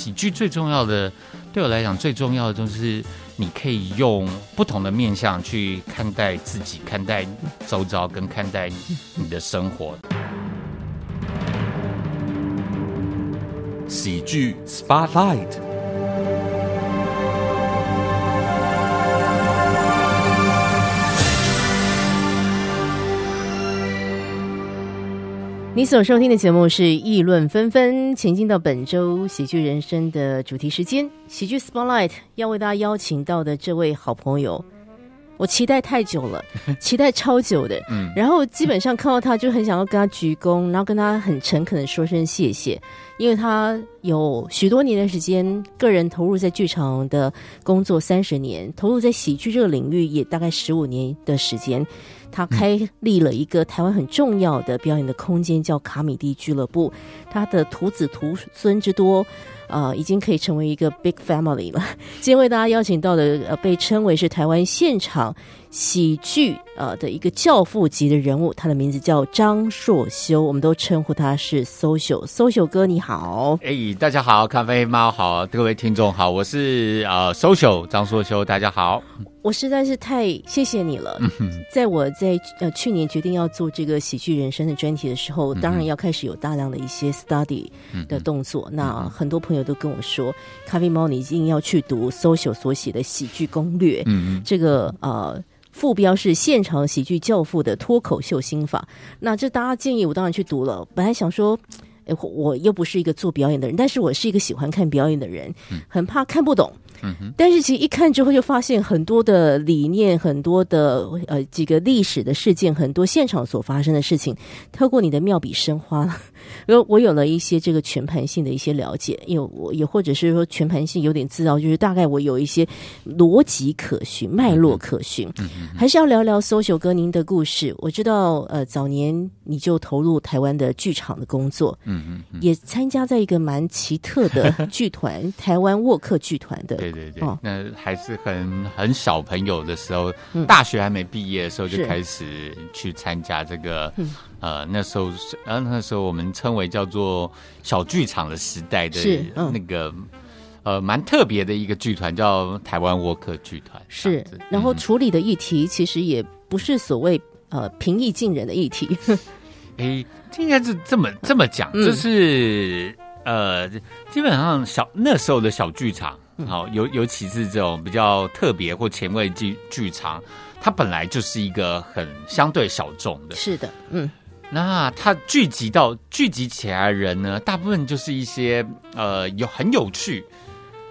喜剧最重要的，对我来讲最重要的就是你可以用不同的面向去看待自己、看待周遭跟看待你的生活。喜剧 Spotlight。你所收听的节目是议论纷纷，前进到本周喜剧人生的主题时间，喜剧 Spotlight 要为大家邀请到的这位好朋友，我期待太久了，期待超久的，嗯，然后基本上看到他就很想要跟他鞠躬，然后跟他很诚恳的说声谢谢，因为他有许多年的时间，个人投入在剧场的工作三十年，投入在喜剧这个领域也大概十五年的时间。他开立了一个台湾很重要的表演的空间，叫卡米蒂俱乐部。他的徒子徒孙之多，呃，已经可以成为一个 big family 了。今天为大家邀请到的，呃，被称为是台湾现场喜剧呃的一个教父级的人物，他的名字叫张硕修，我们都称呼他是 social social 哥，你好。哎，大家好，咖啡猫好，各位听众好，我是呃 social 张硕修，大家好。我实在是太谢谢你了。在我在呃去年决定要做这个喜剧人生的专题的时候，当然要开始有大量的一些 study 的动作。那很多朋友都跟我说，咖啡猫你一定要去读 social 所写的喜剧攻略。嗯嗯，这个呃副标是现场喜剧教父的脱口秀心法。那这大家建议我当然去读了。本来想说，哎，我又不是一个做表演的人，但是我是一个喜欢看表演的人，很怕看不懂。嗯但是其实一看之后就发现很多的理念，很多的呃几个历史的事件，很多现场所发生的事情，透过你的妙笔生花。我我有了一些这个全盘性的一些了解，因为我也或者是说全盘性有点知道，就是大概我有一些逻辑可循、脉络可循。还是要聊聊 social 哥您的故事。我知道，呃，早年你就投入台湾的剧场的工作，嗯嗯，也参加在一个蛮奇特的剧团—— 台湾沃克剧团的。对对对，那还是很很小朋友的时候，大学还没毕业的时候就开始去参加这个。呃，那时候是，呃，那时候我们称为叫做小剧场的时代的那个，呃，蛮特别的一个剧团，叫台湾沃克剧团。是，然后处理的议题其实也不是所谓呃平易近人的议题。哎，应该是这么这么讲，就是呃，基本上小那时候的小剧场，好，尤尤其是这种比较特别或前卫剧剧场，它本来就是一个很相对小众的。是的，嗯。那它聚集到聚集起来的人呢，大部分就是一些呃有很有趣，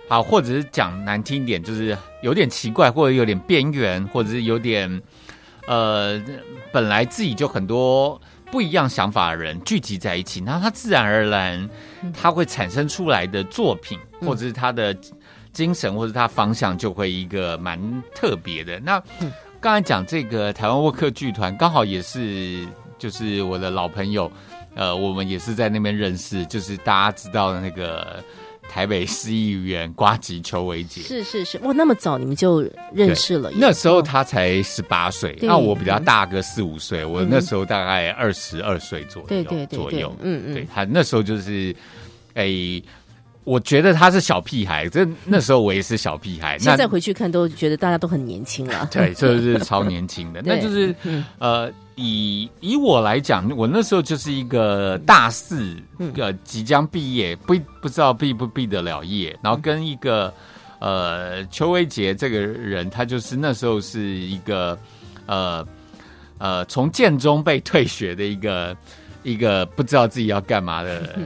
好，或者是讲难听点，就是有点奇怪，或者有点边缘，或者是有点呃本来自己就很多不一样想法的人聚集在一起，那他自然而然他会产生出来的作品，或者是他的精神，或者他方向就会一个蛮特别的。那刚才讲这个台湾沃克剧团，刚好也是。就是我的老朋友，呃，我们也是在那边认识。就是大家知道的那个台北市议员瓜吉邱维杰，是是是，哇，那么早你们就认识了？那时候他才十八岁，那我比较大个四五岁，我那时候大概二十二岁左右，左右，嗯嗯，对他那时候就是，哎。我觉得他是小屁孩，这那时候我也是小屁孩。现在回去看都觉得大家都很年轻了。对，这是超年轻的。那就是呃，以以我来讲，我那时候就是一个大四，呃，即将毕业，不不知道毕不毕得了业。然后跟一个呃邱威杰这个人，他就是那时候是一个呃呃从建中被退学的一个一个不知道自己要干嘛的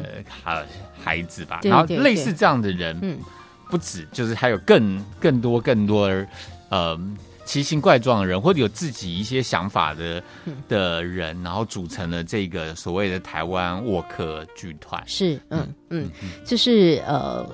好。孩子吧，然后类似这样的人，嗯，不止，就是还有更更多更多呃奇形怪状的人，或者有自己一些想法的的人，然后组成了这个所谓的台湾沃克剧团。是，嗯嗯，就是呃。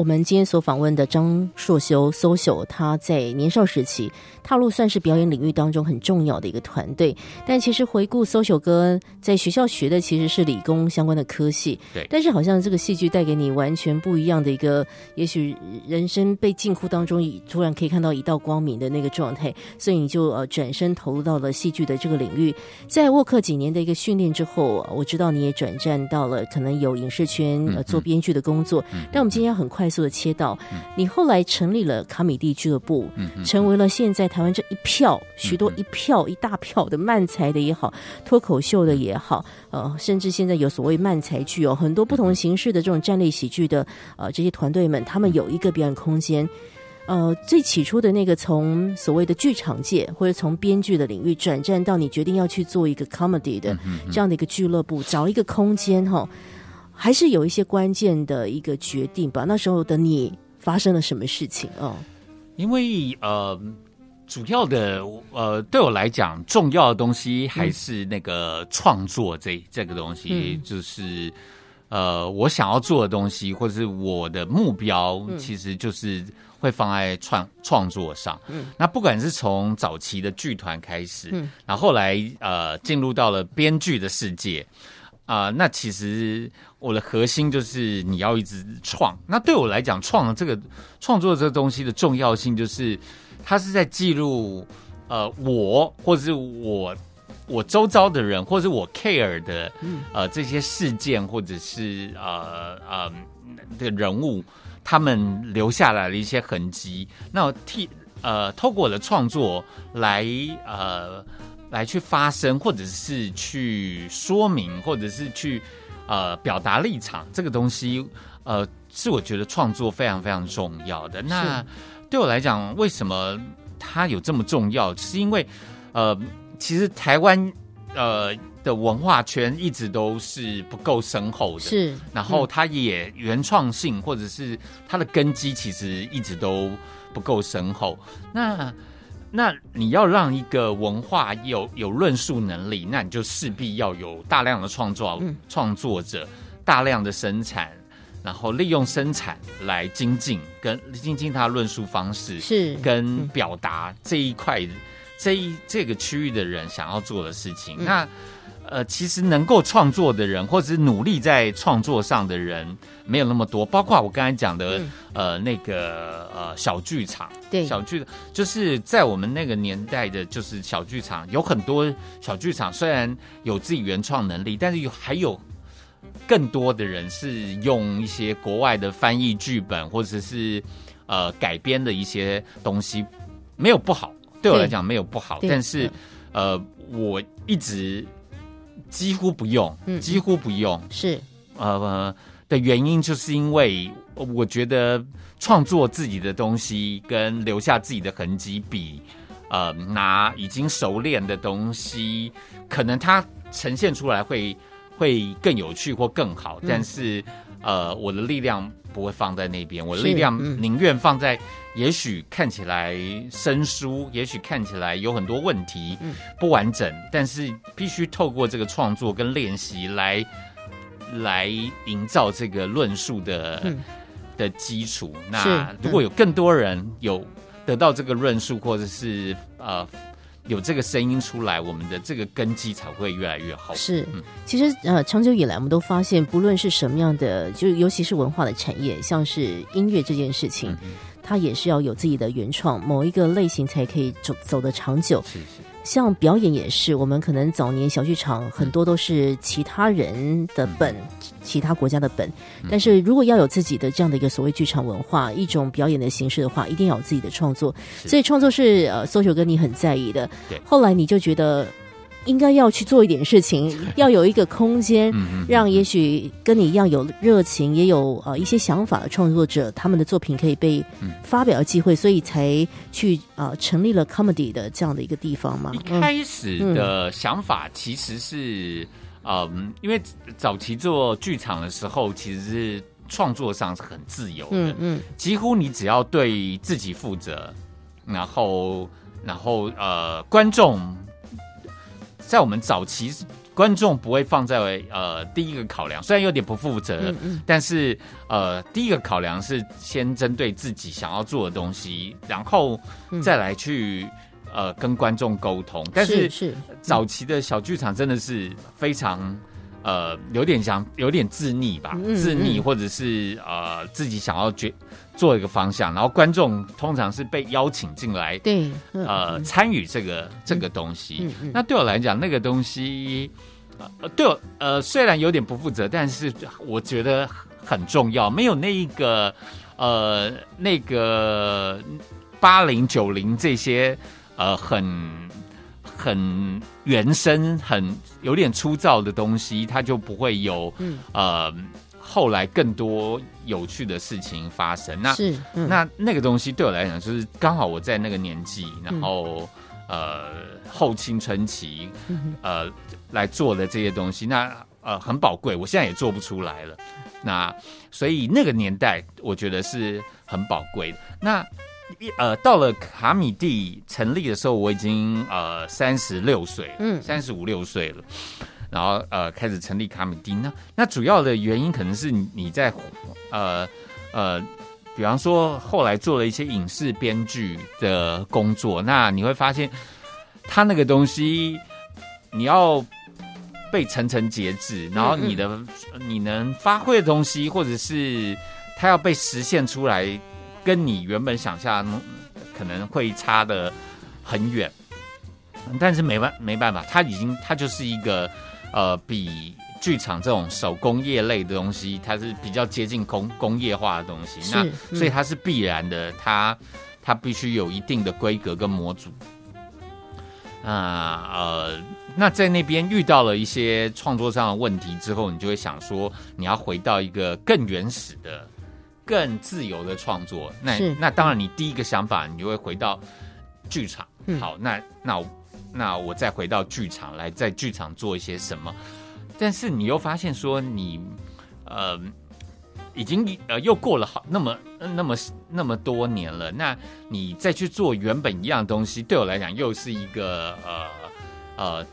我们今天所访问的张硕修 social，他在年少时期踏入算是表演领域当中很重要的一个团队。但其实回顾 social 哥在学校学的其实是理工相关的科系，对。但是好像这个戏剧带给你完全不一样的一个，也许人生被禁锢当中，突然可以看到一道光明的那个状态，所以你就呃转身投入到了戏剧的这个领域。在沃克几年的一个训练之后，我知道你也转战到了可能有影视圈呃做编剧的工作。但我们今天要很快。速的切到，你后来成立了卡米蒂俱乐部，成为了现在台湾这一票许多一票一大票的漫才的也好，脱口秀的也好，呃，甚至现在有所谓漫才剧哦，很多不同形式的这种站立喜剧的呃这些团队们，他们有一个表演空间。呃，最起初的那个从所谓的剧场界或者从编剧的领域转战到你决定要去做一个 comedy 的这样的一个俱乐部，找一个空间哈。还是有一些关键的一个决定吧。那时候的你发生了什么事情哦？因为呃，主要的呃，对我来讲，重要的东西还是那个创作这这个东西，就是呃，我想要做的东西，或者是我的目标，其实就是会放在创创作上。嗯，那不管是从早期的剧团开始，嗯，然后来呃，进入到了编剧的世界。啊，那其实我的核心就是你要一直创。那对我来讲，创这个创作这个东西的重要性，就是它是在记录呃我或者是我我周遭的人，或者是我 care 的呃这些事件，或者是呃呃的人物，他们留下来的一些痕迹。那替呃透过我的创作来呃。来去发声，或者是去说明，或者是去呃表达立场，这个东西呃是我觉得创作非常非常重要的。那对我来讲，为什么它有这么重要？是因为呃，其实台湾呃的文化圈一直都是不够深厚的，是。然后它也原创性，或者是它的根基，其实一直都不够深厚。那那你要让一个文化有有论述能力，那你就势必要有大量的创作创作者，大量的生产，然后利用生产来精进跟精进他论述方式，是。跟表达这一块这一这个区域的人想要做的事情。那呃，其实能够创作的人，或者是努力在创作上的人，没有那么多。包括我刚才讲的，呃，那个呃小剧场，对，小剧就是在我们那个年代的，就是小剧场有很多小剧场，虽然有自己原创能力，但是有还有更多的人是用一些国外的翻译剧本，或者是呃改编的一些东西，没有不好，对我来讲没有不好，但是呃，我一直。几乎不用，几乎不用，是。呃的原因，就是因为我觉得创作自己的东西跟留下自己的痕迹，比呃拿已经熟练的东西，可能它呈现出来会会更有趣或更好，但是呃我的力量不会放在那边，我的力量宁愿放在。也许看起来生疏，也许看起来有很多问题，不完整，但是必须透过这个创作跟练习来来营造这个论述的的基础。那如果有更多人有得到这个论述，或者是呃有这个声音出来，我们的这个根基才会越来越好。是，其实呃长久以来，我们都发现，不论是什么样的，就尤其是文化的产业，像是音乐这件事情。它也是要有自己的原创，某一个类型才可以走走得长久。是是，像表演也是，我们可能早年小剧场很多都是其他人的本，其他国家的本。但是如果要有自己的这样的一个所谓剧场文化，一种表演的形式的话，一定要有自己的创作。所以创作是呃，搜求哥你很在意的。后来你就觉得。应该要去做一点事情，要有一个空间，让也许跟你一样有热情、也有呃一些想法的创作者，他们的作品可以被发表的机会，所以才去呃成立了 comedy 的这样的一个地方嘛。一开始的想法其实是，嗯，因为早期做剧场的时候，其实是创作上是很自由的，嗯嗯，几乎你只要对自己负责，然后然后呃观众。在我们早期，观众不会放在呃第一个考量，虽然有点不负责，但是呃第一个考量是先针对自己想要做的东西，然后再来去呃跟观众沟通。但是是早期的小剧场真的是非常呃有点想有点自逆吧，自逆或者是呃自己想要决做一个方向，然后观众通常是被邀请进来，对，呃参与这个这个东西。那对我来讲，那个东西。呃，对，呃，虽然有点不负责，但是我觉得很重要。没有那一个，呃，那个八零九零这些，呃，很很原生、很有点粗糙的东西，它就不会有，嗯呃，后来更多有趣的事情发生。那是，那那个东西对我来讲，就是刚好我在那个年纪，然后呃，后青春期，呃。来做的这些东西，那呃很宝贵，我现在也做不出来了。那所以那个年代，我觉得是很宝贵的。那呃到了卡米蒂成立的时候，我已经呃三十六岁，嗯，三十五六岁了。然后呃开始成立卡米蒂，那那主要的原因可能是你在呃呃，比方说后来做了一些影视编剧的工作，那你会发现他那个东西你要。被层层节制，然后你的你能发挥的东西，或者是他要被实现出来，跟你原本想象可能会差的很远。但是没办没办法，它已经它就是一个呃，比剧场这种手工业类的东西，它是比较接近工工业化的东西。那所以它是必然的，它它必须有一定的规格跟模组。啊呃，那在那边遇到了一些创作上的问题之后，你就会想说，你要回到一个更原始的、更自由的创作。那那当然，你第一个想法，你就会回到剧场。好，那那那我再回到剧场来，在剧场做一些什么？但是你又发现说，你呃。已经呃又过了好那么那么那么多年了，那你再去做原本一样东西，对我来讲又是一个呃呃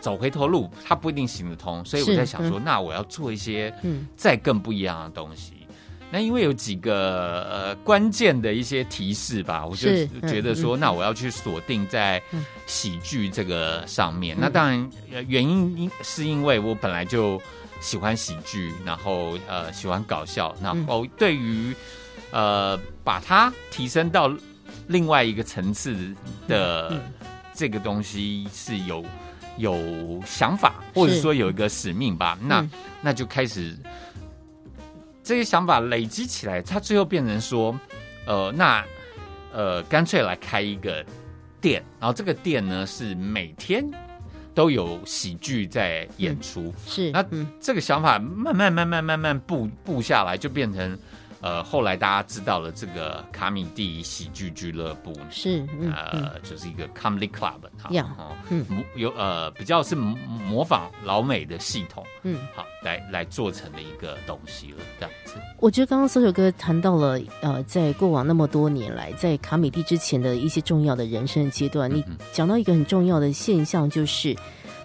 走回头路，它不一定行得通。所以我在想说，那我要做一些再更不一样的东西。那因为有几个呃关键的一些提示吧，我就觉得说，那我要去锁定在喜剧这个上面。那当然原因因是因为我本来就。喜欢喜剧，然后呃喜欢搞笑，然后对于呃把它提升到另外一个层次的这个东西是有有想法，或者说有一个使命吧。那那就开始这些想法累积起来，它最后变成说，呃，那呃干脆来开一个店，然后这个店呢是每天。都有喜剧在演出，是那这个想法慢慢慢慢慢慢布布下来，就变成呃后来大家知道了这个卡米蒂喜剧俱乐部是呃就是一个 comedy club 哈，嗯有呃比较是模仿老美的系统，嗯好来来做成的一个东西了这样子。我觉得刚刚搜首哥谈到了呃在过往那么多年来在卡米蒂之前的一些重要的人生阶段，你讲到一个很重要的现象就是。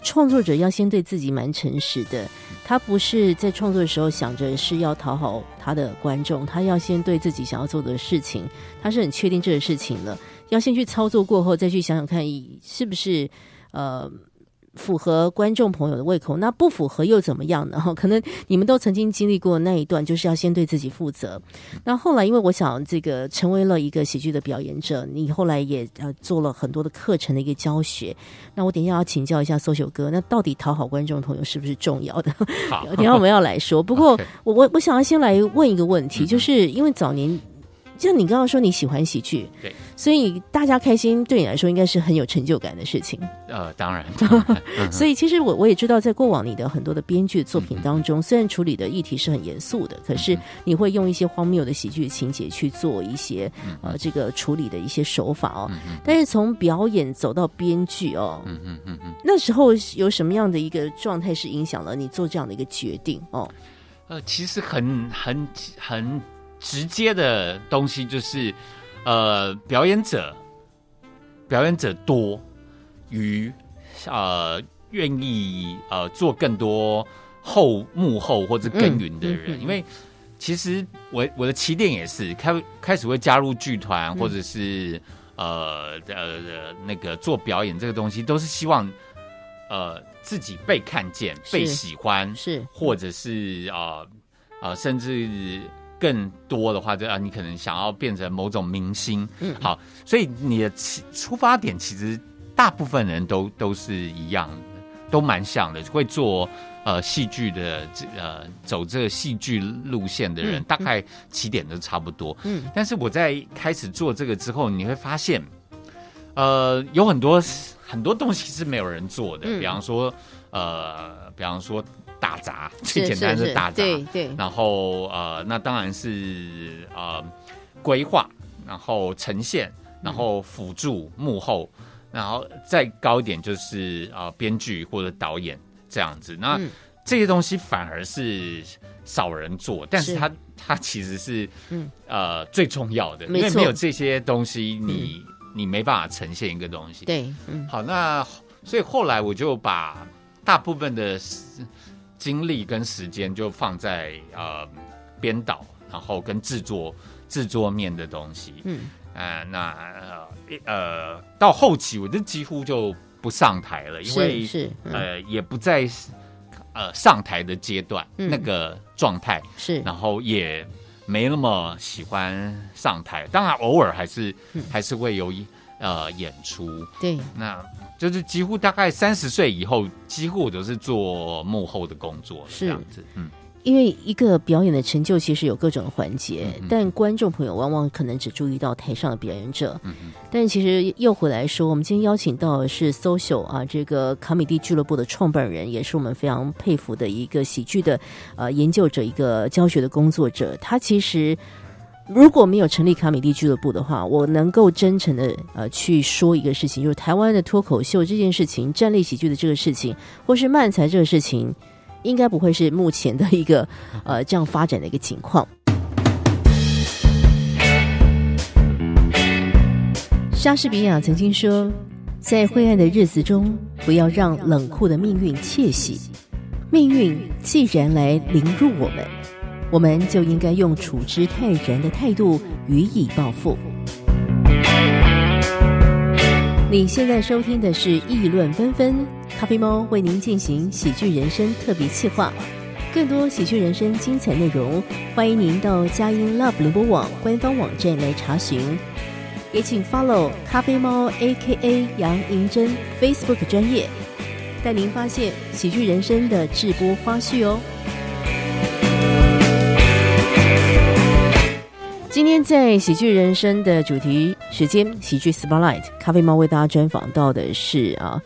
创作者要先对自己蛮诚实的，他不是在创作的时候想着是要讨好他的观众，他要先对自己想要做的事情，他是很确定这个事情的，要先去操作过后，再去想想看是不是呃。符合观众朋友的胃口，那不符合又怎么样呢？哈，可能你们都曾经经历过那一段，就是要先对自己负责。那后来，因为我想这个成为了一个喜剧的表演者，你后来也呃做了很多的课程的一个教学。那我等一下要请教一下搜秀哥，那到底讨好观众朋友是不是重要的？好，等下我们要来说。不过，我我我想要先来问一个问题，就是因为早年。就你刚刚说你喜欢喜剧，对，所以大家开心对你来说应该是很有成就感的事情。呃，当然，所以其实我我也知道，在过往你的很多的编剧作品当中，虽然处理的议题是很严肃的，可是你会用一些荒谬的喜剧情节去做一些呃这个处理的一些手法哦。但是从表演走到编剧哦，嗯嗯嗯嗯，那时候有什么样的一个状态是影响了你做这样的一个决定哦？呃，其实很很很。直接的东西就是，呃，表演者，表演者多于呃愿意呃做更多后幕后或者耕耘的人，嗯嗯嗯因为其实我我的起点也是开开始会加入剧团，嗯。或者是呃呃那个做表演这个东西，都是希望呃自己被看见、被喜欢，是。或者是呃呃，甚至更多的话，就啊，你可能想要变成某种明星。嗯。好，所以你的起出发点其实大部分人都都是一样的，都蛮像的，会做呃戏剧的这呃走这个戏剧路线的人，嗯。大概起点都差不多。嗯。但是我在开始做这个之后，你会发现，呃，有很多很多东西是没有人做的，嗯。比方说，呃，比方说打杂，最简单是是打杂，对对，然后呃，那当然是呃规划，然后呈现，然后辅助幕后，然后再高一点就是呃编剧或者导演这样子。那、嗯。这些东西反而是少人做，但是是。它它其实是嗯呃最重要的，因为没有这些东西，你、你没办法呈现一个东西。对，嗯。好，那所以后来我就把大部分的时精力跟时间就放在呃编导，然后跟制作制作面的东西。嗯。呃，那呃呃到后期我就几乎就不上台了，因为是是嗯。呃也不在呃上台的阶段、嗯。那个状态，是。然后也没那么喜欢上台，当然偶尔还是、嗯。还是会有一呃演出。对，那就是几乎大概三十岁以后，几乎我都是做幕后的工作是这样子。嗯，因为一个表演的成就其实有各种环节，但观众朋友往往可能只注意到台上的表演者。嗯嗯但其实又回来说，我们今天邀请到的是 social 啊，这个卡米蒂俱乐部的创办人，也是我们非常佩服的一个喜剧的呃研究者，一个教学的工作者。他其实如果没有成立卡米蒂俱乐部的话，我能够真诚的呃去说一个事情，就是台湾的脱口秀这件事情、站立喜剧的这个事情，或是漫才这个事情，应该不会是目前的一个 呃这样发展的一个情况。莎士比亚曾经说：“在灰暗的日子中，不要让冷酷的命运窃喜。命运既然来凌辱我们，我们就应该用处之泰然的态度予以报复。”你现在收听的是《议论纷纷》，咖啡猫为您进行喜剧人生特别企划。更多喜剧人生精彩内容，欢迎您到佳音 Love 联播网官方网站来查询。也请 follow 咖啡猫 A.K.A 杨银珍 Facebook 专业，带您发现喜剧人生的直播花絮哦。今天在喜剧人生的主题时间，喜剧 Spotlight，咖啡猫为大家专访到的是啊，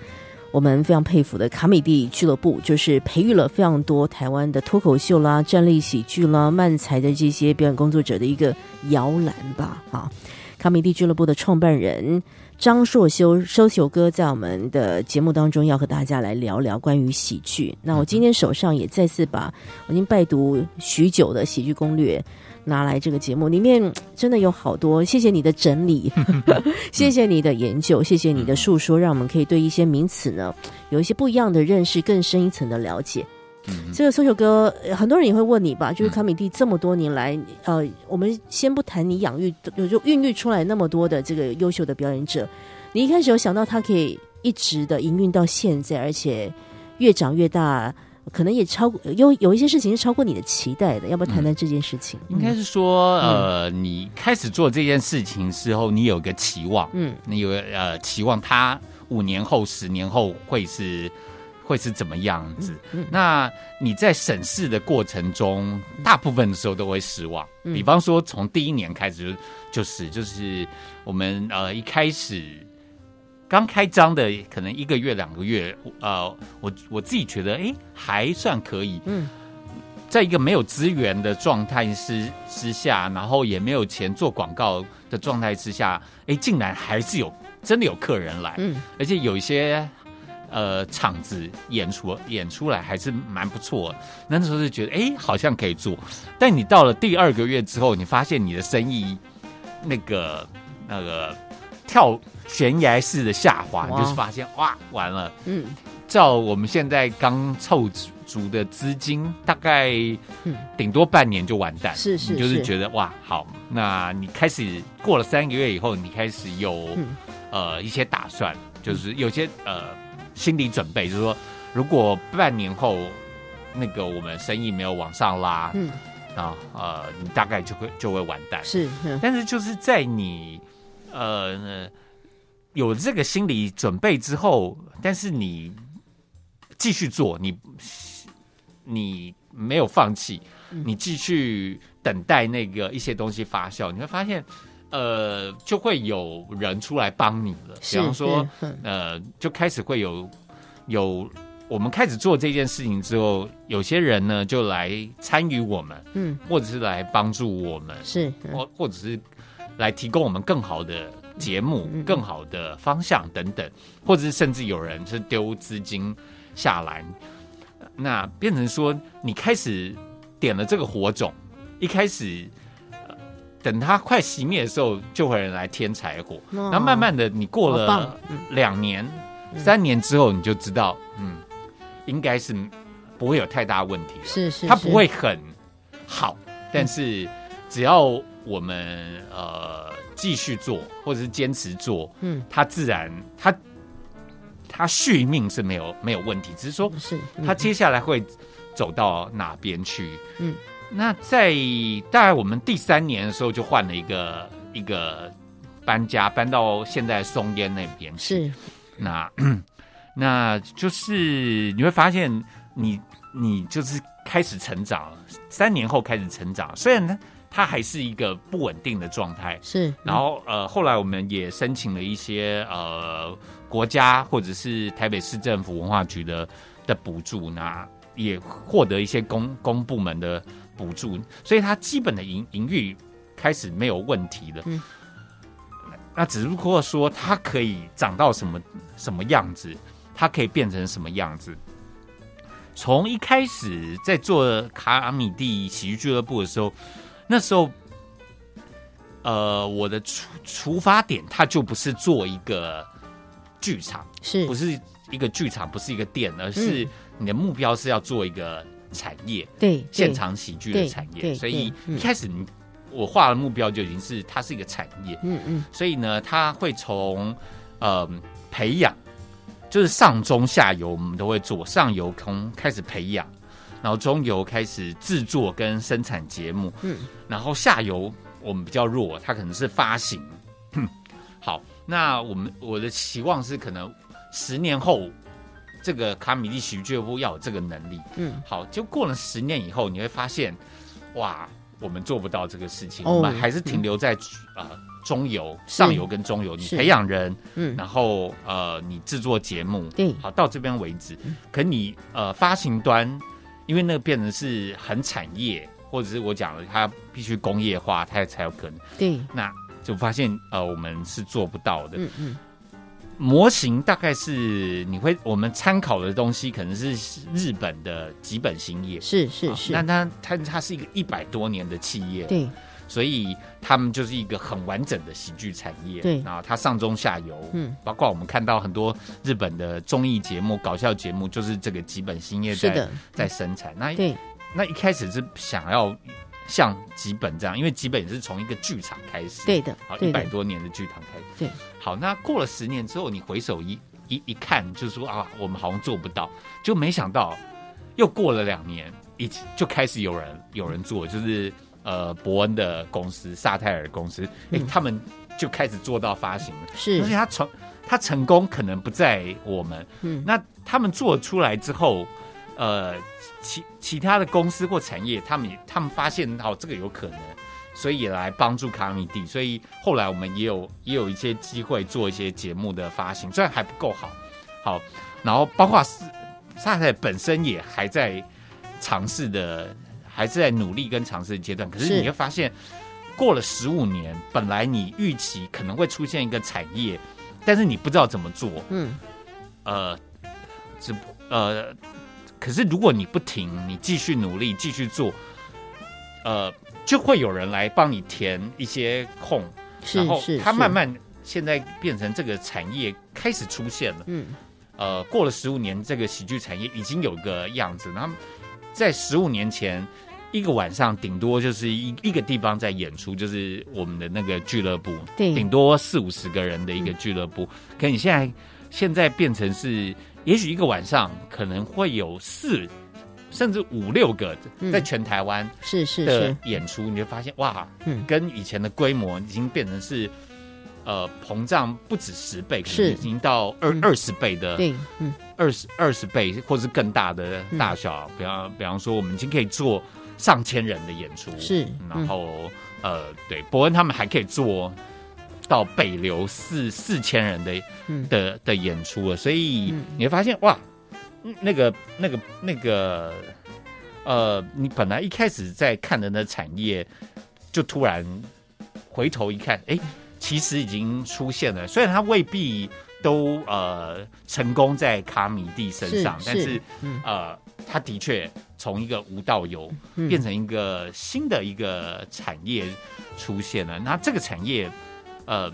我们非常佩服的卡米蒂俱乐部，就是培育了非常多台湾的脱口秀啦、站立喜剧啦、漫才的这些表演工作者的一个摇篮吧，啊。卡米蒂俱乐部的创办人张硕修收球哥在我们的节目当中要和大家来聊聊关于喜剧。那我今天手上也再次把我已经拜读许久的喜剧攻略拿来这个节目，里面真的有好多。谢谢你的整理，谢谢你的研究，谢谢你的述说，让我们可以对一些名词呢有一些不一样的认识，更深一层的了解。嗯这个搜球哥，呃很多人也会问你吧，就是卡米蒂这么多年来，呃，我们先不谈你养育，就就孕育出来那么多的这个优秀的表演者，你一开始有想到他可以一直的营运到现在，而且越长越大，可能也超过有有一些事情是超过你的期待的，要不要谈谈这件事情？应该是说，呃，你开始做这件事情之后，你有个期望，嗯。你有呃期望，它五年后、十年后会是会是怎么样子？嗯那你在审视的过程中，大部分的时候都会失望。嗯。比方说，从第一年开始就就是就是我们呃一开始刚开张的，可能一个月两个月，呃，我我自己觉得哎还算可以。嗯在一个没有资源的状态之之下，然后也没有钱做广告的状态之下，哎，竟然还是有真的有客人来，嗯而且有一些呃场子演出演出来还是蛮不错的。那时候就觉得哎，好像可以做。但你到了第二个月之后，你发现你的生意那个那个跳悬崖式的下滑，你就是发现哇，完了。嗯照我们现在刚凑足的资金，大概嗯顶多半年就完蛋。是是你就是是觉得哇，好，那你开始过了三个月以后，你开始有、嗯呃一些打算，就是有些呃心理准备，就是说，如果半年后那个我们生意没有往上拉，嗯，啊呃，你大概就会就会完蛋。是，嗯但是就是在你呃有这个心理准备之后，但是你继续做，你你没有放弃，你继续等待那个一些东西发酵，你会发现，呃，就会有人出来帮你了。比方说，呃，就开始会有有我们开始做这件事情之后，有些人呢就来参与我们，嗯，或者是来帮助我们，是，嗯。或或者是来提供我们更好的节目、嗯更好的方向等等，或者是甚至有人是丢资金下来，那变成说你开始点了这个火种，一开始。呃等它快熄灭的时候，就会有人来添柴火。哦然后慢慢的，你过了两年、三年之后，你就知道，嗯，应该是不会有太大问题了。是是，它不会很好，但是只要我们呃继续做，或者是坚持做，嗯，它自然它它续命是没有没有问题，只是说是，嗯它接下来会走到哪边去。嗯，那在大概我们第三年的时候，就换了一个一个搬家，搬到现在松烟那边。是那 那就是你会发现你，你就是开始成长了。三年后开始成长，虽然呢，它还是一个不稳定的状态。是，然后呃，后来我们也申请了一些呃国家或者是台北市政府文化局的的补助，那也获得一些公公部门的补助，所以它基本的营营运开始没有问题了。嗯那只不过说它可以长到什么什么样子，它可以变成什么样子。从一开始在做卡米蒂喜剧俱乐部的时候，那时候，呃，我的出出发点，它就不是做一个剧场，是。不是一个剧场，不是一个店，而是你的目标是要做一个产业，对对。现场喜剧的产业。所以一开始你我画的目标就已经是它是一个产业，嗯嗯。所以呢，它会从呃培养，就是上中下游我们都会做，上游从开始培养，然后中游开始制作跟生产节目，嗯，然后下游我们比较弱，它可能是发行。好，那我们我的期望是可能十年后。这个卡米利喜剧俱乐部要有这个能力，嗯，好，就过了十年以后，你会发现，哇，我们做不到这个事情，哦我们还是停留在啊、呃中游、上游跟中游，你培养人，嗯。然后呃，你制作节目，对。好到这边为止。可你呃发行端，因为那个变成是很产业，或者是我讲了，它必须工业化，它才有可能。对，那就发现呃，我们是做不到的。嗯嗯模型大概是你会我们参考的东西，可能是日本的几本兴业。是是是，那它它它是一个一百多年的企业，对所以他们就是一个很完整的喜剧产业。对然后它上中下游，嗯，包括我们看到很多日本的综艺节目、搞笑节目，就是这个吉本兴业在的，在生产。那对那一开始是想要像吉本这样，因为吉本也是从一个剧场开始，对的好，一百多年的剧场开始。对，好，那过了十年之后，你回首一一一看，就是说啊，我们好像做不到，就没想到又过了两年，一起就开始有人有人做，就是呃伯恩的公司萨泰尔公司，哎、嗯他们就开始做到发行了，是。而且他成他成功可能不在我们，嗯。那他们做出来之后，呃，其其他的公司或产业，他们也他们发现哦这个有可能，所以也来帮助卡米蒂。所以后来我们也有也有一些机会做一些节目的发行，虽然还不够好，好，然后包括萨萨泰本身也还在尝试的，还是在努力跟尝试的阶段。可是是你会发现，过了十五年，本来你预期可能会出现一个产业，但是你不知道怎么做，嗯呃，只呃，可是如果你不停，你继续努力，继续做，呃，就会有人来帮你填一些空，然后是是，是它慢慢现在变成这个产业开始出现了，嗯呃，过了十五年，这个喜剧产业已经有个样子。那么在十五年前，一个晚上顶多就是一一个地方在演出，就是我们的那个俱乐部，对顶多四五十个人的一个俱乐部。可你现在现在变成是，也许一个晚上可能会有四甚至五六个在全台湾是是的是，演出，你就发现哇，嗯跟以前的规模已经变成是。呃，膨胀不止十倍，可是。能已经到二嗯。二十倍的对，嗯。二十二十倍或是更大的大小，比方比方说，我们已经可以做上千人的演出，是然后、呃，对，伯恩他们还可以做到北流四四千人的嗯。的的演出了，所以嗯。你会发现哇，嗯那个那个那个呃，你本来一开始在看的那产业，就突然回头一看，哎、其实已经出现了，虽然它未必都呃成功在卡米蒂身上，是但是是嗯呃，它的确从一个无到有，嗯变成一个新的一个产业出现了。那这个产业，呃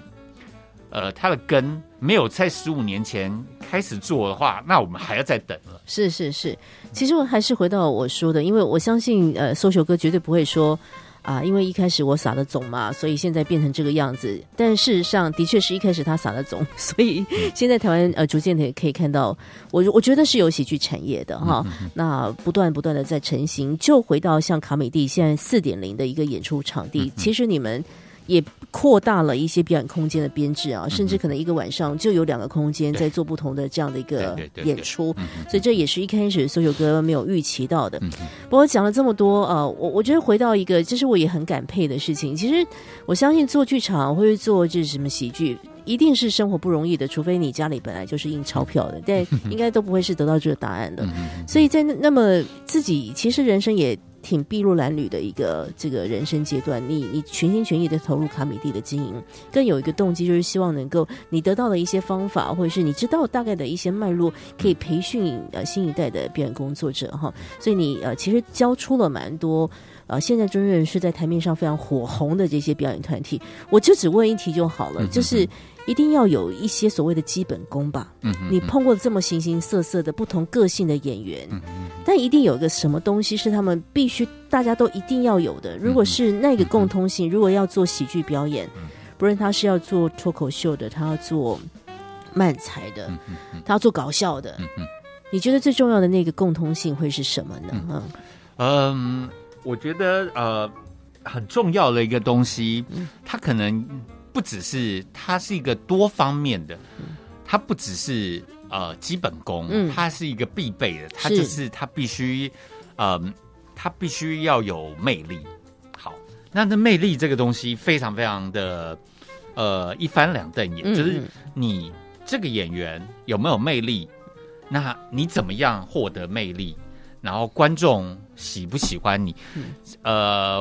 呃，它的根没有在十五年前开始做的话，那我们还要再等了。是是是，其实我还是回到我说的，因为我相信呃，搜球哥绝对不会说啊，因为一开始我撒的种嘛，所以现在变成这个样子。但事实上，的确是一开始他撒的种，所以现在台湾呃逐渐的可以看到，我我觉得是有喜剧产业的哈。那不断不断的在成型，就回到像卡美蒂现在四点零的一个演出场地，其实你们。也扩大了一些表演空间的编制啊，甚至可能一个晚上就有两个空间在做不同的这样的一个演出，嗯所以这也是一开始所有歌没有预期到的。不过讲了这么多，啊，我我觉得回到一个，这是我也很感佩的事情。其实我相信做剧场或者做这什么喜剧，一定是生活不容易的，除非你家里本来就是印钞票的，但 应该都不会是得到这个答案的。所以在那那么自己其实人生也挺筚路蓝缕的一个这个人生阶段，你你全心全意的投入卡米蒂的经营，更有一个动机就是希望能够你得到的一些方法，或者是你知道大概的一些脉络，可以培训呃新一代的表演工作者哈。所以你呃其实教出了蛮多。呃，现在真人是在台面上非常火红的这些表演团体，我就只问一题就好了，就是一定要有一些所谓的基本功吧。嗯你碰过这么形形色色的不同个性的演员，但一定有一个什么东西是他们必须大家都一定要有的。如果是那个共通性，如果要做喜剧表演，不论他是要做脱口秀的，他要做漫才的，他要做搞笑的，你觉得最重要的那个共通性会是什么呢？嗯。嗯，我觉得呃很重要的一个东西，它可能不只是它是一个多方面的，它不只是呃基本功，嗯它是一个必备的，它就是它必须，呃，它必须要有魅力。好，那那魅力这个东西非常非常的呃一翻两瞪眼，嗯就是嗯你这个演员有没有魅力，那你怎么样获得魅力？然后观众喜不喜欢你？呃，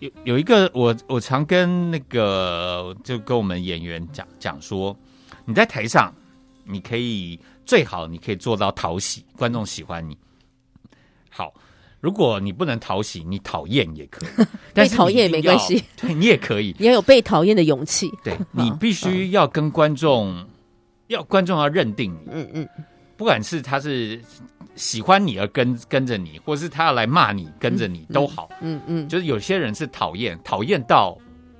有有一个我我常跟那个就跟我们演员讲讲说，你在台上你可以最好你可以做到讨喜，观众喜欢你。好，如果你不能讨喜，你讨厌也可以，但是讨厌也没关系，对你也可以。你要有被讨厌的勇气。对你必须要跟观众，要观众要认定你，嗯嗯，不管是他是喜欢你而跟跟着你，或是他要来骂你跟着你都好。嗯嗯，就是有些人是讨厌，讨厌到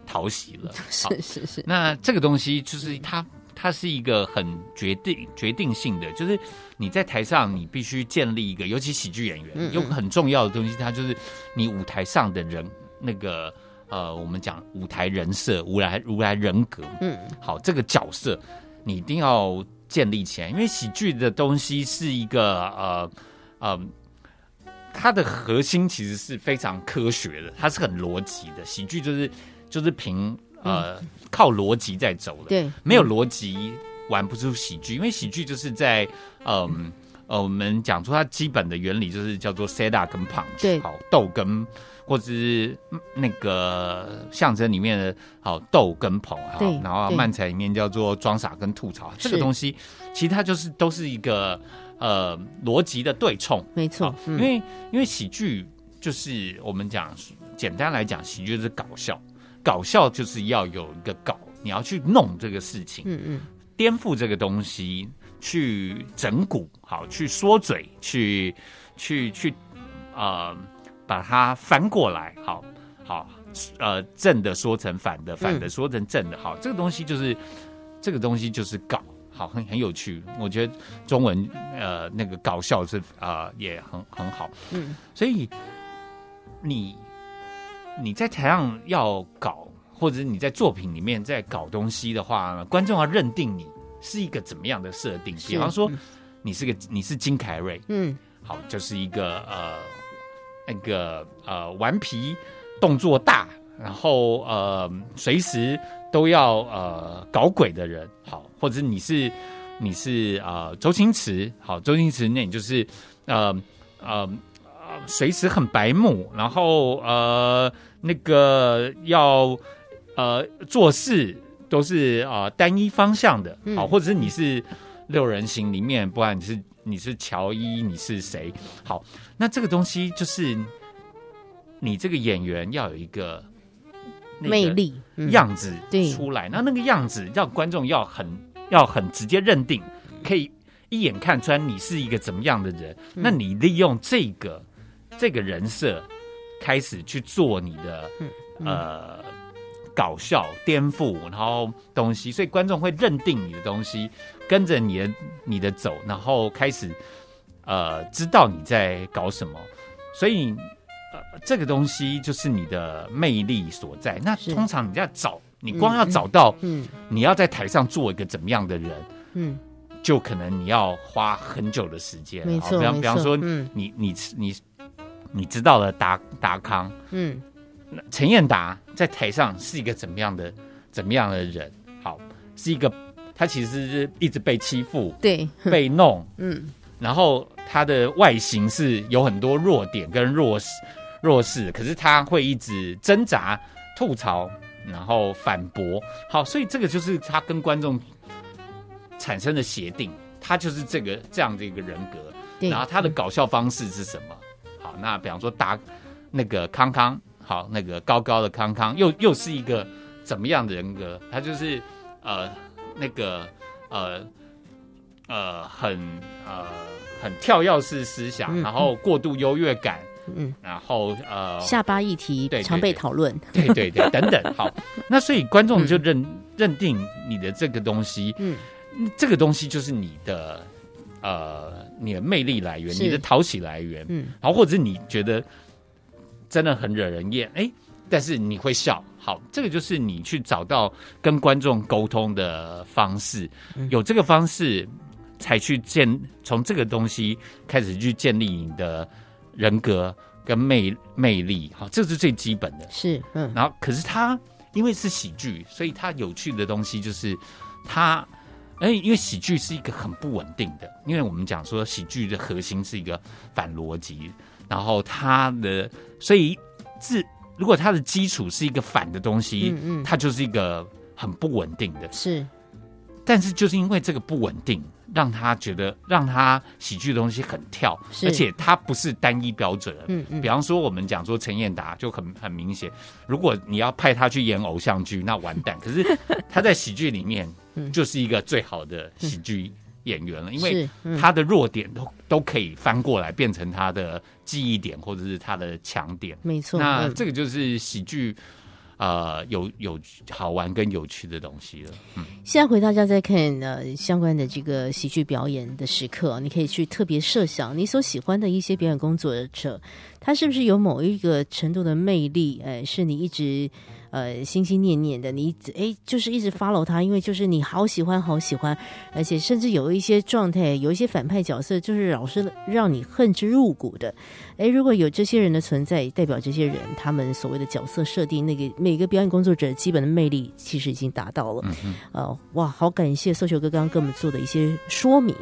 讨喜了。好是是是，那这个东西就是它，它是一个很决定决定性的，就是你在台上你必须建立一个，尤其喜剧演员有个很重要的东西，它就是你舞台上的人那个呃，我们讲舞台人设、舞台舞台人格，嗯。好，这个角色你一定要建立起来，因为喜剧的东西是一个呃呃，它的核心其实是非常科学的，它是很逻辑的。喜剧就是就是凭呃、靠逻辑在走的，对，没有逻辑玩不出喜剧，因为喜剧就是在嗯呃我们讲出它基本的原理就是叫做 set up 跟 punch，对。好逗跟或者是那个象征里面的好逗跟捧，好对，对。然后漫才里面叫做装傻跟吐槽，这个是。东西其实它就是都是一个呃逻辑的对冲，没错，嗯。因为因为喜剧就是我们讲简单来讲，喜剧就是搞笑，搞笑就是要有一个搞，你要去弄这个事情，嗯嗯。颠覆这个东西，去整蛊，好去缩嘴，去去去呃把它翻过来，好好呃正的说成反的，反的说成正的，好，这个东西就是这个东西就是搞。好，很很有趣。我觉得中文呃那个搞笑是啊、也很很好。嗯，所以你你在台上要搞，或者你在作品里面在搞东西的话呢，观众要认定你是一个怎么样的设定。比方说，你是个你是金凯瑞，嗯。好，就是一个呃那个呃顽皮，动作大，然后呃随时都要呃搞鬼的人，好，或者你是你是呃周星驰，好，周星驰那你就是呃呃呃随时很白目，然后呃那个要呃做事都是呃单一方向的，好，或者是你是六人行里面，不管你是你是乔伊，你是谁，好，那这个东西就是你这个演员要有一个、魅力嗯。样子出来，那那个样子让观众要很要很直接认定，可以一眼看穿你是一个怎么样的人。嗯。那你利用这个这个人设开始去做你的、嗯。呃搞笑颠覆，然后东西，所以观众会认定你的东西，跟着你的你的走，然后开始呃知道你在搞什么，所以。呃，这个东西就是你的魅力所在。那通常你要找，你光要找到嗯你要在台上做一个怎么样的人，嗯，就可能你要花很久的时间。没错比方比方说，嗯你你你你知道了达达康，嗯那陈彦达在台上是一个怎么样的怎么样的人？好，是一个他其实是一直被欺负、对，被弄，嗯然后他的外形是有很多弱点跟弱势弱势，可是他会一直挣扎、吐槽，然后反驳。好，所以这个就是他跟观众产生的协定，他就是这个这样的一个人格。对，然后他的搞笑方式是什么？好，那比方说打那个康康，好，那个高高的康康，又又是一个怎么样的人格？他就是呃那个呃呃很呃很跳跃式思想，嗯然后过度优越感，嗯然后呃下巴议题对对常被对讨论，对对对等等。好，那所以观众就认、认定你的这个东西，嗯这个东西就是你的呃你的魅力来源，你的讨喜来源。嗯然后或者是你觉得真的很惹人厌，哎，但是你会笑，好，这个就是你去找到跟观众沟通的方式，嗯。有这个方式才去建，从这个东西开始去建立你的人格跟魅魅力，好，这是最基本的。是嗯。然后，可是它因为是喜剧，所以它有趣的东西就是它，哎，因为喜剧是一个很不稳定的，因为我们讲说喜剧的核心是一个反逻辑，然后他的所以自如果他的基础是一个反的东西，嗯嗯它就是一个很不稳定的。是但是就是因为这个不稳定，让他觉得让他喜剧的东西很跳，而且它不是单一标准的。嗯嗯比方说，我们讲说陈彦达就很很明显，如果你要派他去演偶像剧，那完蛋。可是他在喜剧里面 嗯就是一个最好的喜剧演员了，因为他的弱点都都可以翻过来变成他的记忆点或者是他的强点。没错，嗯那这个就是喜剧。呃，有有好玩跟有趣的东西了。嗯，现在回大家在看呃相关的这个喜剧表演的时刻，你可以去特别设想你所喜欢的一些表演工作者，他是不是有某一个程度的魅力？哎，是你一直呃心心念念的，你哎就是一直 follow 他，因为就是你好喜欢好喜欢，而且甚至有一些状态，有一些反派角色，就是老是让你恨之入骨的。哎，如果有这些人的存在，代表这些人他们所谓的角色设定，那个每个表演工作者基本的魅力其实已经达到了。呃，哇，好感谢搜球哥刚刚给我们做的一些说明。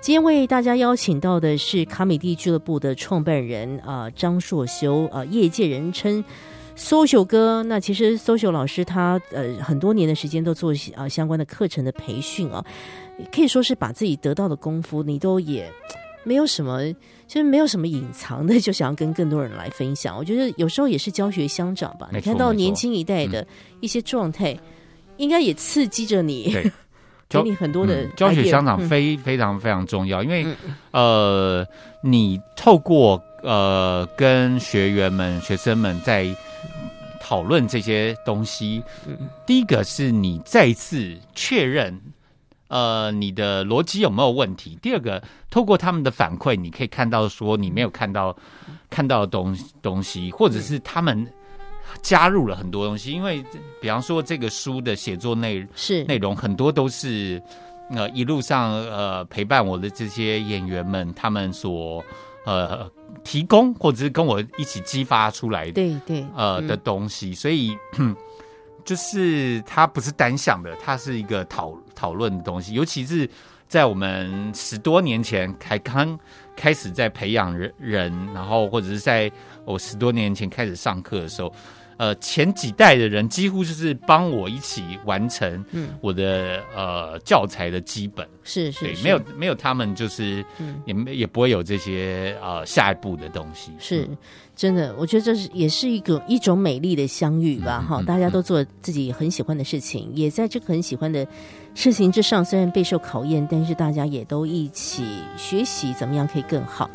今天为大家邀请到的是卡米蒂俱乐部的创办人啊、张硕修啊、业界人称。搜球哥，那其实 social 老师他呃很多年的时间都做啊、相关的课程的培训啊，可以说是把自己得到的功夫，你都也没有什么，就是没有什么隐藏的，就想要跟更多人来分享。我觉得有时候也是教学相长吧。你看到年轻一代的一些状态，应该也刺激着你对，给你很多的嗯教学相长嗯非非常非常重要，因为嗯呃，你透过呃跟学员们、学生们在讨论这些东西，嗯第一个是你再次确认。呃，你的逻辑有没有问题？第二个，透过他们的反馈，你可以看到说你没有看到看到的东东西，或者是他们加入了很多东西。因为比方说这个书的写作内是内容很多都是呃一路上呃陪伴我的这些演员们他们所呃提供或者是跟我一起激发出来的对对嗯呃的东西，所以 就是它不是单向的，它是一个讨讨论的东西，尤其是在我们十多年前才刚开始在培养人人，然后或者是在我十多年前开始上课的时候。呃，前几代的人几乎就是帮我一起完成嗯。我的、呃教材的基本，对，是是是。没有没有他们就是嗯。也没也不会有这些呃下一步的东西，是真的，我觉得这是也是一个一种美丽的相遇吧，哈、大家都做自己很喜欢的事情，也在这个很喜欢的事情之上，虽然备受考验，但是大家也都一起学习怎么样可以更好。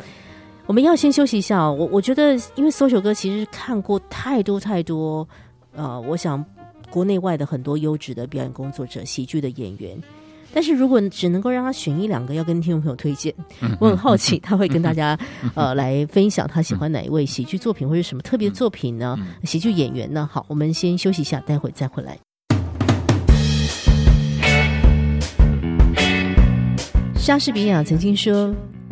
我们要先休息一下哦，我我觉得，因为搜首歌其实看过太多太多，呃，我想国内外的很多优质的表演工作者、喜剧的演员。但是如果只能够让他选一两个要跟听众朋友推荐，我很好奇他会跟大家 呃来分享他喜欢哪一位喜剧作品或者什么特别作品呢？喜剧演员呢？好，我们先休息一下，待会再回来。莎士比亚曾经说，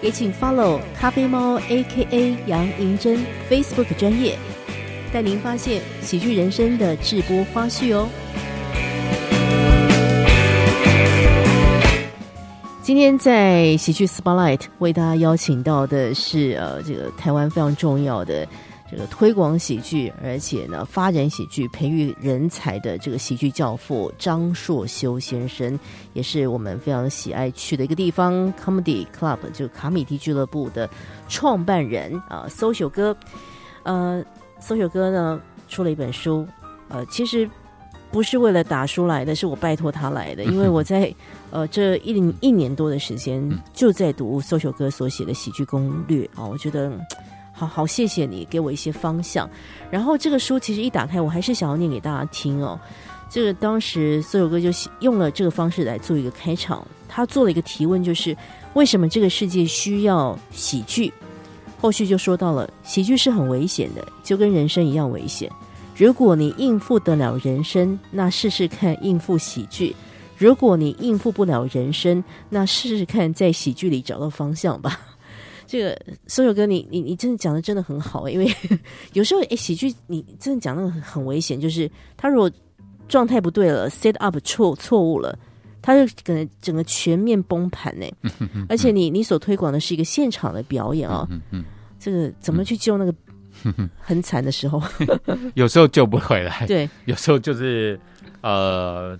也请 follow 咖啡猫 A.K.A 杨银珍 Facebook 专业，带您发现喜剧人生的直播花絮哦。今天在喜剧 Spotlight 为大家邀请到的是呃，这个台湾非常重要的这个推广喜剧，而且呢发展喜剧、培育人才的这个喜剧教父张硕修先生，也是我们非常喜爱去的一个地方 Comedy Club，就卡米蒂俱乐部的创办人啊，搜秀哥。呃，搜秀哥呢出了一本书，呃，其实不是为了打书来的，是我拜托他来的，因为我在 呃这一一年多的时间就在读搜秀哥所写的喜剧攻略啊，我觉得。好好，谢谢你给我一些方向。然后这个书其实一打开，我还是想要念给大家听哦。这个当时所有哥就用了这个方式来做一个开场，他做了一个提问，就是为什么这个世界需要喜剧？后续就说到了，喜剧是很危险的，就跟人生一样危险。如果你应付得了人生，那试试看应付喜剧；如果你应付不了人生，那试试看在喜剧里找到方向吧。这个所有哥，你你你真的讲的真的很好，因为 有时候哎，喜剧你真的讲的很危险，就是他如果状态不对了，set up 错错误了，他就可能整个全面崩盘呢。而且你你所推广的是一个现场的表演啊、这个怎么去救那个很惨的时候？有时候救不回来，对，有时候就是呃，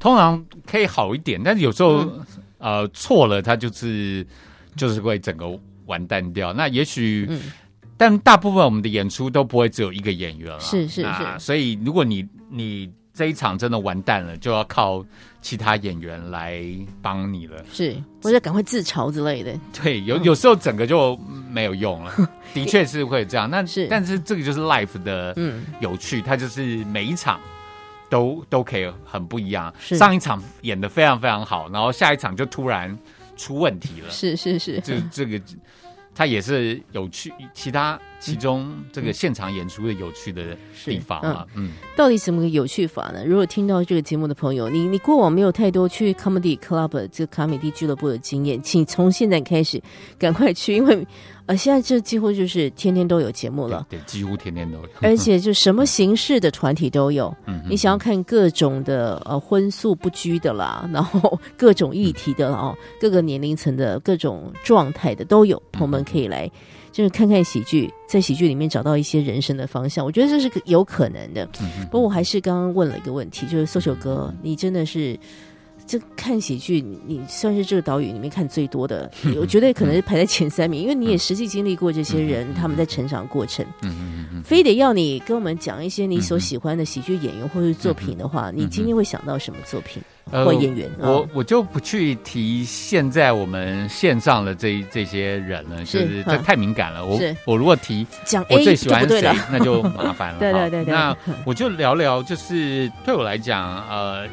通常可以好一点，但是有时候、嗯。呃错了，他就是就是会整个完蛋掉。那也许，嗯但大部分我们的演出都不会只有一个演员了，是是是所以如果你你这一场真的完蛋了，就要靠其他演员来帮你了。是或者赶快自嘲之类的。对，有有时候整个就没有用了，的确是会这样。那是但是这个就是 life 的嗯有趣，它就是每一场都都可以很不一样。是上一场演的非常非常好，然后下一场就突然出问题了。是是是，这这个他也是有去，其他其中这个现场演出的有趣的地方啊。嗯，到底怎么个有趣法呢？如果听到这个节目的朋友，你你过往没有太多去 comedy club 这个卡米蒂俱乐部的经验，请从现在开始赶快去，因为。呃，现在这几乎就是天天都有节目了，对，几乎天天都有，而且就什么形式的团体都有。嗯，你想要看各种的呃荤素不拘的啦，然后各种议题的哦，各个年龄层的各种状态的都有，朋友们可以来就是看看喜剧，在喜剧里面找到一些人生的方向，我觉得这是有可能的。不过我还是刚刚问了一个问题，就是搜球哥，你真的是。这看喜剧，你算是这个岛屿里面看最多的，我觉得可能是排在前三名，因为你也实际经历过这些人他们在成长过程。嗯嗯嗯非得要你跟我们讲一些你所喜欢的喜剧演员或者是作品的话，你今天会想到什么作品或演员？我我就不去提现在我们线上的这这些人了，就是这太敏感了。我我如果提讲我最喜欢谁，那就麻烦了。对对对对。那我就聊聊，就是对我来讲，呃。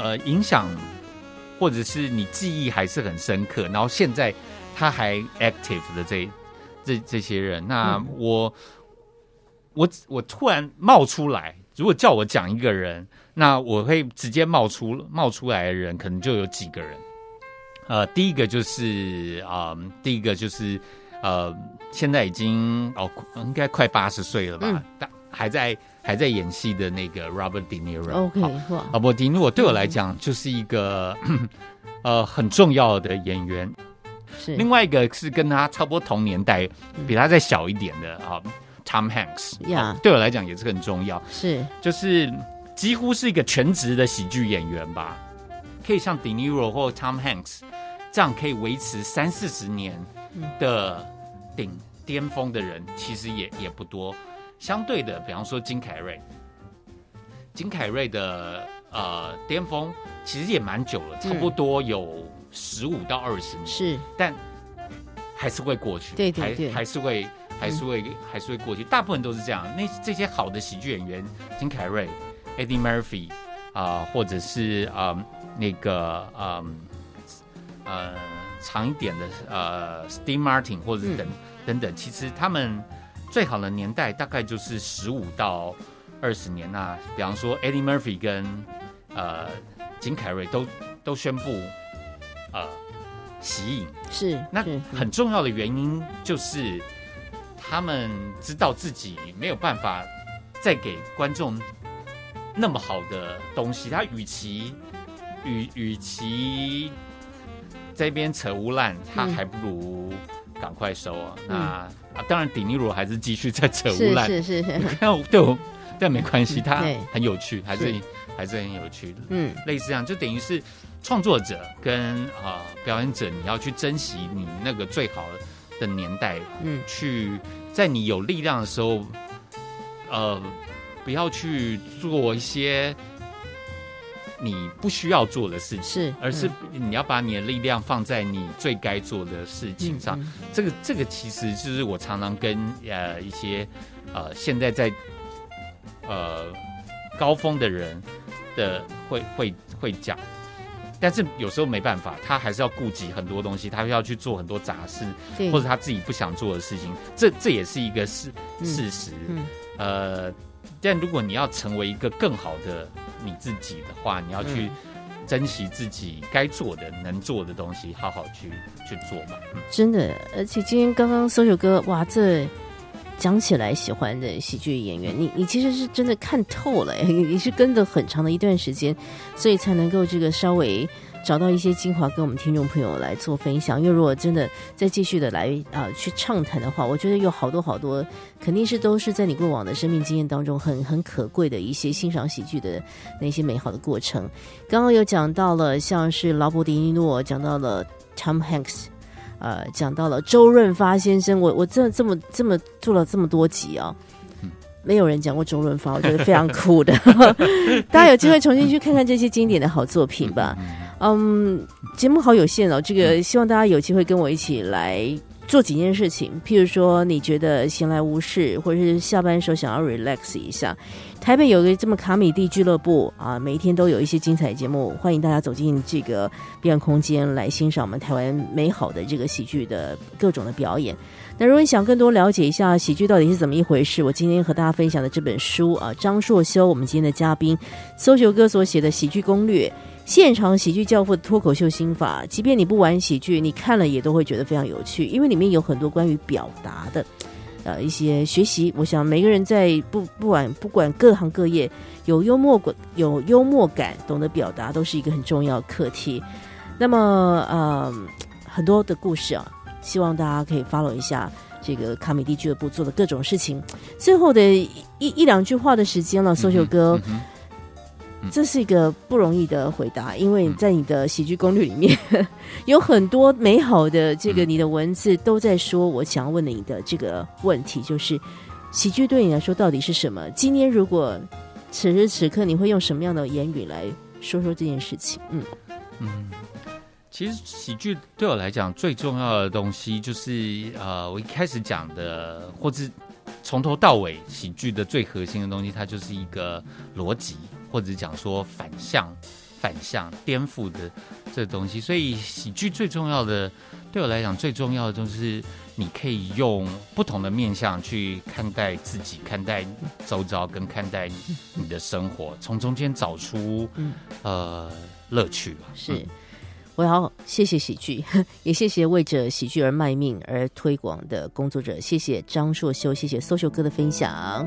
呃，影响或者是你记忆还是很深刻，然后现在他还 active 的这这这些人，那我我我突然冒出来，如果叫我讲一个人，那我会直接冒出冒出来的人，可能就有几个人。呃，第一个就是啊，第一个就是呃，现在已经哦，应该快八十岁了吧，但还在。还在演戏的那个 Robert De Niro。OK，啊，不，迪尼我对我来讲就是一个 呃很重要的演员。是另外一个是跟他差不多同年代，比他再小一点的啊，Tom Hanks。呀，对我来讲也是很重要。是，就是几乎是一个全职的喜剧演员吧。可以像 De Niro 或 Tom Hanks 这样可以维持三四十年的顶巅峰的人，其实也也不多。相对的，比方说金凯瑞，金凯瑞的呃巅峰其实也蛮久了，差不多有十五到二十年，是，但还是会过去，对对对，还是会还是会还是会过去，大部分都是这样。那这些好的喜剧演员，金凯瑞、Eddie Murphy 啊，或者是啊那个嗯呃长一点的呃 Steve Martin 或者等等等，其实他们。最好的年代大概就是十五到二十年。呐，比方说 Eddie Murphy 跟呃金凯瑞都都宣布呃息影，是那很重要的原因就是他们知道自己没有办法再给观众那么好的东西，他与其与与其这边扯污烂，他还不如赶快收啊。那。当然，迪尼罗还是继续在 扯污烂，是是是。但对我，但没关系，他很有趣，还是还是很有趣的。嗯，类似这样，就等于是创作者跟啊表演者，你要去珍惜你那个最好的年代，嗯，去在你有力量的时候，呃，不要去做一些。你不需要做的事情，是，而是你要把你的力量放在你最该做的事情上。这个，这个其实就是我常常跟呃一些呃现在在呃高峰的人的会会会讲，但是有时候没办法，他还是要顾及很多东西，他要去做很多杂事，或者他自己不想做的事情，这这也是一个事事实。呃，但如果你要成为一个更好的。你自己的话，你要去珍惜自己该做的、能做的东西，好好去去做嘛。真的，而且今天刚刚搜首歌，哇，这讲起来喜欢的喜剧演员，你你其实是真的看透了，你是跟着很长的一段时间，所以才能够这个稍微。找到一些精华跟我们听众朋友来做分享，因为如果真的再继续的来啊去畅谈的话，我觉得有好多好多肯定是都是在你过往的生命经验当中很很可贵的一些欣赏喜剧的那些美好的过程。刚刚有讲到了像是劳勃迪尼诺，讲到了 Tom Hanks，呃，讲到了周润发先生。我我这这么这么做了这么多集啊。没有人讲过周润发，我觉得非常酷的。大家有机会重新去看看这些经典的好作品吧。嗯，节目好有限哦，这个希望大家有机会跟我一起来做几件事情，譬如说你觉得闲来无事，或者是下班时候想要 relax 一下，台北有个这么卡米蒂俱乐部啊，每一天都有一些精彩节目，欢迎大家走进这个表演空间来欣赏我们台湾美好的这个喜剧的各种的表演。那如果你想更多了解一下喜剧到底是怎么一回事，我今天和大家分享的这本书啊，张硕修，我们今天的嘉宾，搜球哥所写的喜剧攻略。现场喜剧教父的脱口秀心法，即便你不玩喜剧，你看了也都会觉得非常有趣，因为里面有很多关于表达的，呃，一些学习。我想每个人在不不管不管各行各业，有幽默感有幽默感，懂得表达，都是一个很重要课题。那么，呃，很多的故事啊，希望大家可以 follow 一下这个卡米蒂俱乐部做的各种事情。最后的一一两句话的时间了，搜秀哥。这是一个不容易的回答，因为在你的喜剧攻略里面 有很多美好的这个你的文字都在说，我想要问你的这个问题就是喜剧对你来说到底是什么？今天如果此时此刻你会用什么样的言语来说说这件事情？嗯嗯，其实喜剧对我来讲最重要的东西就是呃，我一开始讲的，或者从头到尾喜剧的最核心的东西，它就是一个逻辑。或者讲说反向、反向、颠覆的这东西，所以喜剧最重要的，对我来讲最重要的就是你可以用不同的面向去看待自己、看待周遭跟看待你的生活，从中间找出呃乐趣吧。是，我要谢谢喜剧，也谢谢为着喜剧而卖命而推广的工作者，谢谢张硕修，谢谢搜秀哥的分享。